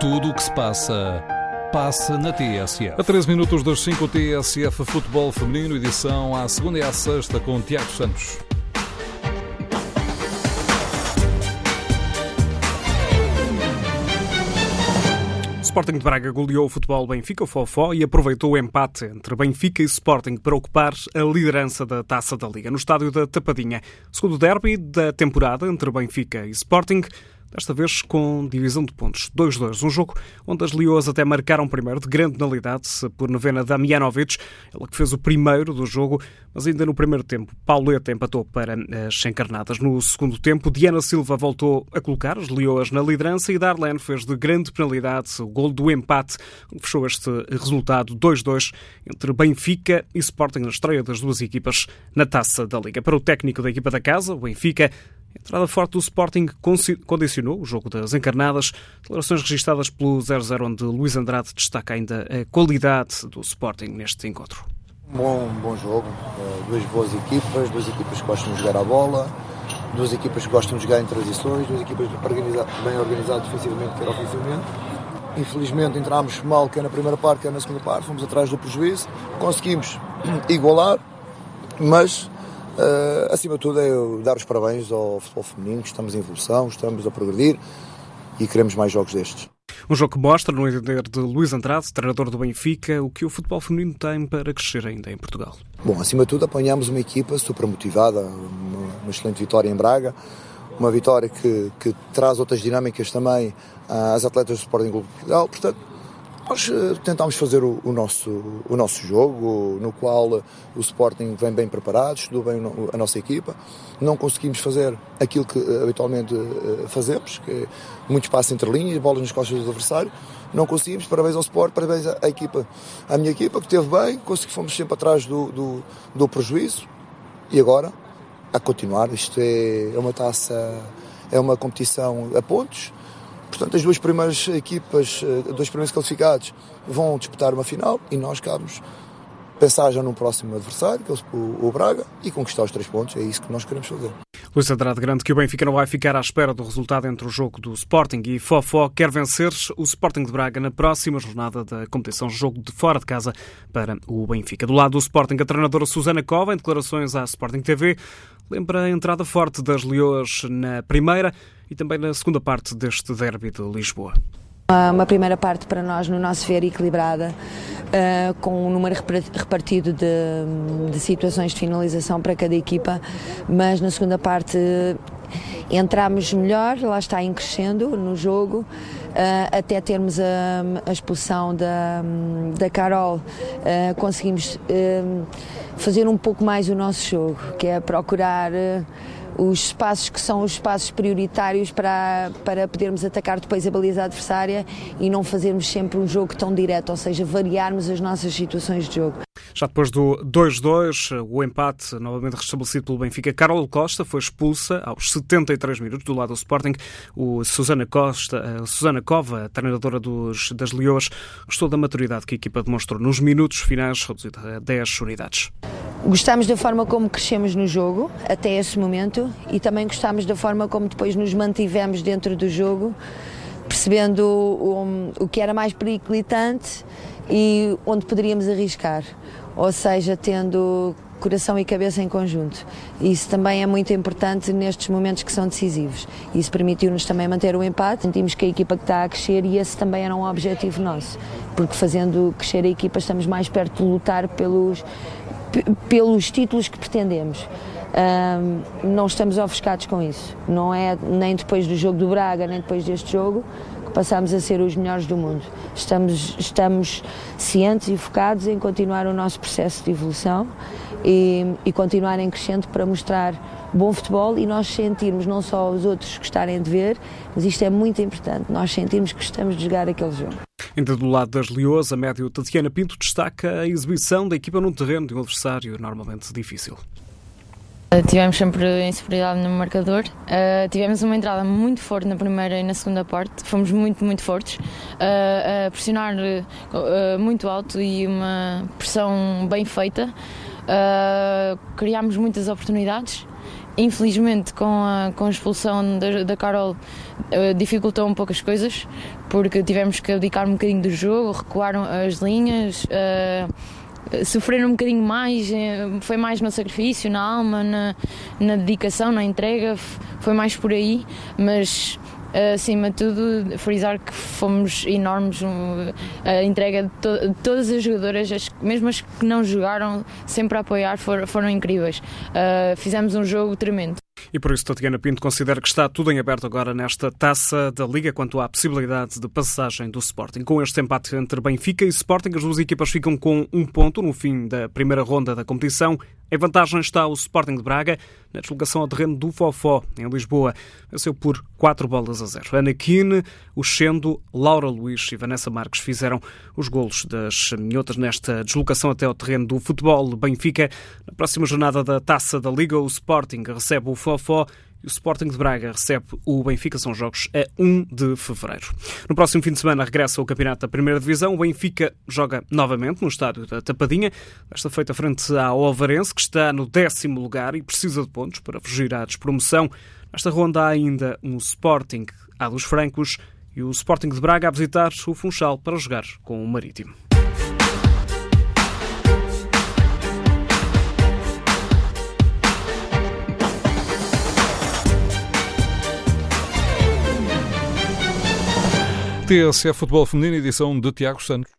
Tudo o que se passa, passa na TSF. A 13 minutos das 5 TSF Futebol Feminino, edição à segunda e à sexta com Tiago Santos. Sporting de Braga goleou o futebol Benfica, o Fofó, e aproveitou o empate entre Benfica e Sporting para ocupar a liderança da Taça da Liga no estádio da Tapadinha. Segundo derby da temporada entre Benfica e Sporting, desta vez com divisão de pontos 2-2. Um jogo onde as Leoas até marcaram primeiro, de grande penalidade, por novena Damianovic, ela que fez o primeiro do jogo, mas ainda no primeiro tempo, Pauleta empatou para as encarnadas. No segundo tempo, Diana Silva voltou a colocar as Leoas na liderança e Darlene fez de grande penalidade o gol do empate, que fechou este resultado 2-2 entre Benfica e Sporting na estreia das duas equipas na Taça da Liga. Para o técnico da equipa da casa, o Benfica, a entrada forte do Sporting condicionou o jogo das encarnadas. Declarações registradas pelo 0-0, onde Luís Andrade destaca ainda a qualidade do Sporting neste encontro. Bom, bom jogo, eh, duas boas equipas, duas equipas que gostam de jogar a bola, duas equipas que gostam de jogar em transições, duas equipas bem organizadas defensivamente quer ofensivamente. Infelizmente entramos mal, quer na primeira parte, quer na segunda parte, fomos atrás do prejuízo, conseguimos igualar, mas Uh, acima de tudo é dar os parabéns ao futebol feminino, que estamos em evolução, estamos a progredir e queremos mais jogos destes. Um jogo que mostra, no entender de Luís Andrade, treinador do Benfica, o que o futebol feminino tem para crescer ainda em Portugal. Bom, acima de tudo apanhamos uma equipa super motivada, uma, uma excelente vitória em Braga, uma vitória que, que traz outras dinâmicas também às atletas do Sporting Clube de Portugal, portanto nós eh, tentámos fazer o, o, nosso, o nosso jogo, no qual o Sporting vem bem preparado, estudou bem a nossa equipa. Não conseguimos fazer aquilo que eh, habitualmente eh, fazemos, que é muito espaço entre linhas, bolas nas costas do adversário. Não conseguimos, parabéns ao Sport, parabéns à, à equipa, à minha equipa, que esteve bem, consegui, fomos sempre atrás do, do, do prejuízo. E agora, a continuar, isto é, é uma taça, é uma competição a pontos, Portanto, as duas primeiras equipas, eh, dois primeiros classificados, vão disputar uma final e nós cabemos pensar já num próximo adversário, que é o Braga, e conquistar os três pontos. É isso que nós queremos fazer. Luís Andrade grande que o Benfica não vai ficar à espera do resultado entre o jogo do Sporting e Fofó. Quer vencer o Sporting de Braga na próxima jornada da competição, jogo de fora de casa para o Benfica. Do lado do Sporting, a treinadora Susana Cova, em declarações à Sporting TV, lembra a entrada forte das Leões na primeira e também na segunda parte deste derby de Lisboa. Uma primeira parte para nós, no nosso ver, equilibrada, uh, com um número repartido de, de, situações de finalização para cada equipa, mas na segunda parte entramos melhor, lá está em crescendo no jogo, uh, até termos a, a, expulsão da, da Carol, conseguimos fazer um pouco mais o nosso jogo, que é procurar os espaços que são os espaços prioritários para, para podermos atacar depois a baliza adversária e não fazermos sempre um jogo tão direto, ou seja, variarmos as nossas situações de jogo. Já depois do 2-2, o empate novamente restabelecido pelo Benfica, Carol Costa foi expulsa aos 73 minutos do lado do Sporting. O Susana Costa, a Susana Cova, treinadora dos, das Leões, gostou da maturidade que a equipa demonstrou nos minutos finais, reduzida a 10 unidades. Gostamos da forma como crescemos no jogo até esse momento e também gostamos da forma como depois nos mantivemos dentro do jogo, percebendo o, o, o que era mais periclitante e onde poderíamos arriscar, ou seja, tendo coração e cabeça em conjunto. Isso também é muito importante nestes momentos que são decisivos. Isso permitiu-nos também manter o empate. Sentimos que a equipa que está a crescer e esse também era um objetivo nosso, porque fazendo crescer a equipa estamos mais perto de lutar pelos pelos títulos que pretendemos. Um, não estamos ofuscados com isso. Não é nem depois do jogo do Braga, nem depois deste jogo que passamos a ser os melhores do mundo. Estamos, estamos cientes e focados em continuar o nosso processo de evolução e, e continuar em crescente para mostrar bom futebol e nós sentirmos não só os outros gostarem de ver, mas isto é muito importante, nós sentirmos que gostamos de jogar aquele jogo. Ainda do lado das Leoas, a médio Tatiana Pinto destaca a exibição da equipa num terreno de um adversário normalmente difícil. Tivemos sempre insuperioridade no marcador. Uh, tivemos uma entrada muito forte na primeira e na segunda parte. Fomos muito, muito fortes. Uh, pressionar uh, muito alto e uma pressão bem feita. criámos muitas oportunidades infelizmente, com a, com a expulsão da, da Carol, uh, dificultou um pouco as coisas, porque tivemos que abdicar um bocadinho do jogo, recuaram as linhas. Uh, sofreram um bocadinho mais, foi mais no sacrifício, na alma, na, na dedicação, na entrega, foi mais por aí, mas acima de tudo, frisar que fomos enormes. A entrega de, to de todas as jogadoras, as, mesmo as que não jogaram, sempre a apoiar, for, foram incríveis. Uh, fizemos um jogo tremendo. E por isso Tatiana Pinto considera que está tudo em aberto agora nesta taça da Liga quanto à possibilidade de passagem do Sporting. Com este empate entre Benfica e Sporting, as duas equipas ficam com um ponto no fim da primeira ronda da competição. Em vantagem está o Sporting de Braga, na deslocação ao terreno do Fofó, em Lisboa. Venceu por 4 bolas a 0. Ana Kine, o Xendo, Laura Luís e Vanessa Marques fizeram os golos das minhotas nesta deslocação até ao terreno do futebol Benfica. Na próxima jornada da Taça da Liga, o Sporting recebe o Fofó o Sporting de Braga recebe o Benfica. São jogos a 1 de fevereiro. No próximo fim de semana regressa o campeonato da Primeira Divisão. O Benfica joga novamente no estádio da Tapadinha. Desta feita frente ao Alvarense, que está no décimo lugar e precisa de pontos para fugir à despromoção. Nesta ronda há ainda um Sporting à dos Francos e o Sporting de Braga a visitar o Funchal para jogar com o Marítimo. TSF Futebol Feminino, edição de Tiago Santos.